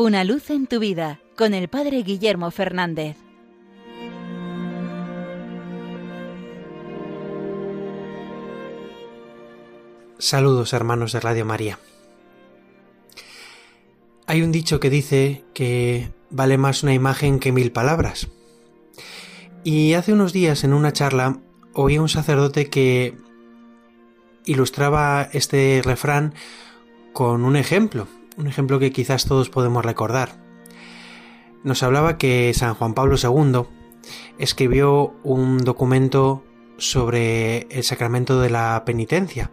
Una luz en tu vida con el Padre Guillermo Fernández. Saludos hermanos de Radio María. Hay un dicho que dice que vale más una imagen que mil palabras. Y hace unos días en una charla oí a un sacerdote que ilustraba este refrán con un ejemplo, un ejemplo que quizás todos podemos recordar. Nos hablaba que San Juan Pablo II escribió un documento sobre el sacramento de la penitencia,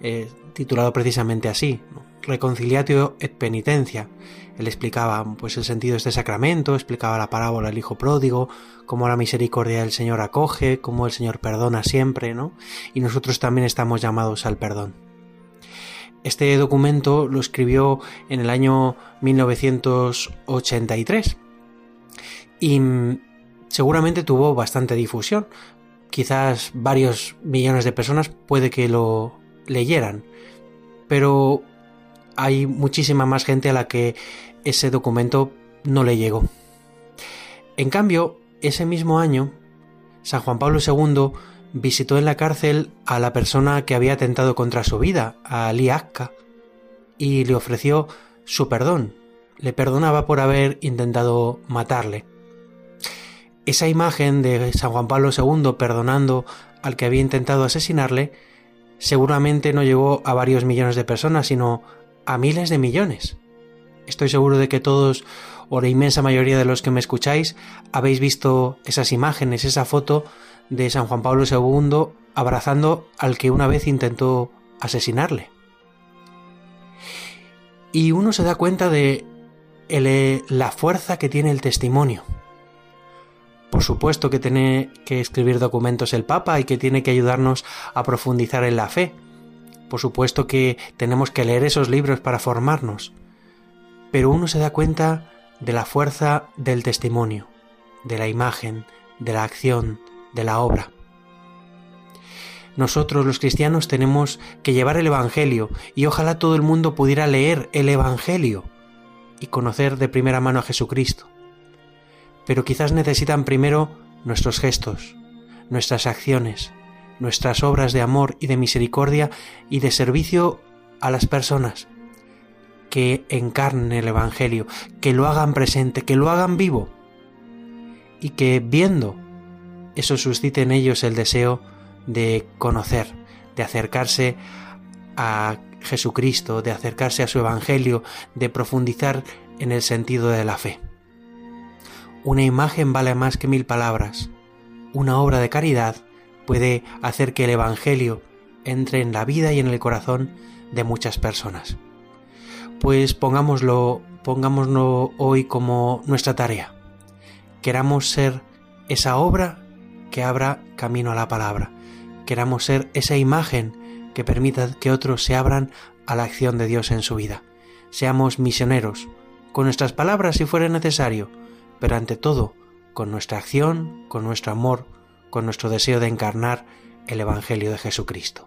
eh, titulado precisamente así, Reconciliatio et Penitencia. Él explicaba pues el sentido de este sacramento, explicaba la parábola del hijo pródigo, cómo la misericordia del Señor acoge, cómo el Señor perdona siempre, ¿no? Y nosotros también estamos llamados al perdón. Este documento lo escribió en el año 1983 y mm, seguramente tuvo bastante difusión. Quizás varios millones de personas puede que lo leyeran, pero hay muchísima más gente a la que ese documento no le llegó. En cambio, ese mismo año, San Juan Pablo II visitó en la cárcel a la persona que había atentado contra su vida, a Ali Akka, y le ofreció su perdón. Le perdonaba por haber intentado matarle. Esa imagen de San Juan Pablo II perdonando al que había intentado asesinarle seguramente no llegó a varios millones de personas, sino a miles de millones. Estoy seguro de que todos, o la inmensa mayoría de los que me escucháis, habéis visto esas imágenes, esa foto de San Juan Pablo II abrazando al que una vez intentó asesinarle. Y uno se da cuenta de la fuerza que tiene el testimonio. Por supuesto que tiene que escribir documentos el Papa y que tiene que ayudarnos a profundizar en la fe, por supuesto que tenemos que leer esos libros para formarnos, pero uno se da cuenta de la fuerza del testimonio, de la imagen, de la acción, de la obra. Nosotros los cristianos tenemos que llevar el Evangelio y ojalá todo el mundo pudiera leer el Evangelio y conocer de primera mano a Jesucristo. Pero quizás necesitan primero nuestros gestos, nuestras acciones, nuestras obras de amor y de misericordia y de servicio a las personas, que encarnen el Evangelio, que lo hagan presente, que lo hagan vivo, y que viendo eso suscite en ellos el deseo de conocer, de acercarse a Jesucristo, de acercarse a su Evangelio, de profundizar en el sentido de la fe. Una imagen vale más que mil palabras. Una obra de caridad puede hacer que el Evangelio entre en la vida y en el corazón de muchas personas. Pues pongámoslo, pongámoslo hoy como nuestra tarea. Queramos ser esa obra que abra camino a la palabra. Queramos ser esa imagen que permita que otros se abran a la acción de Dios en su vida. Seamos misioneros, con nuestras palabras si fuera necesario, pero ante todo, con nuestra acción, con nuestro amor, con nuestro deseo de encarnar el Evangelio de Jesucristo.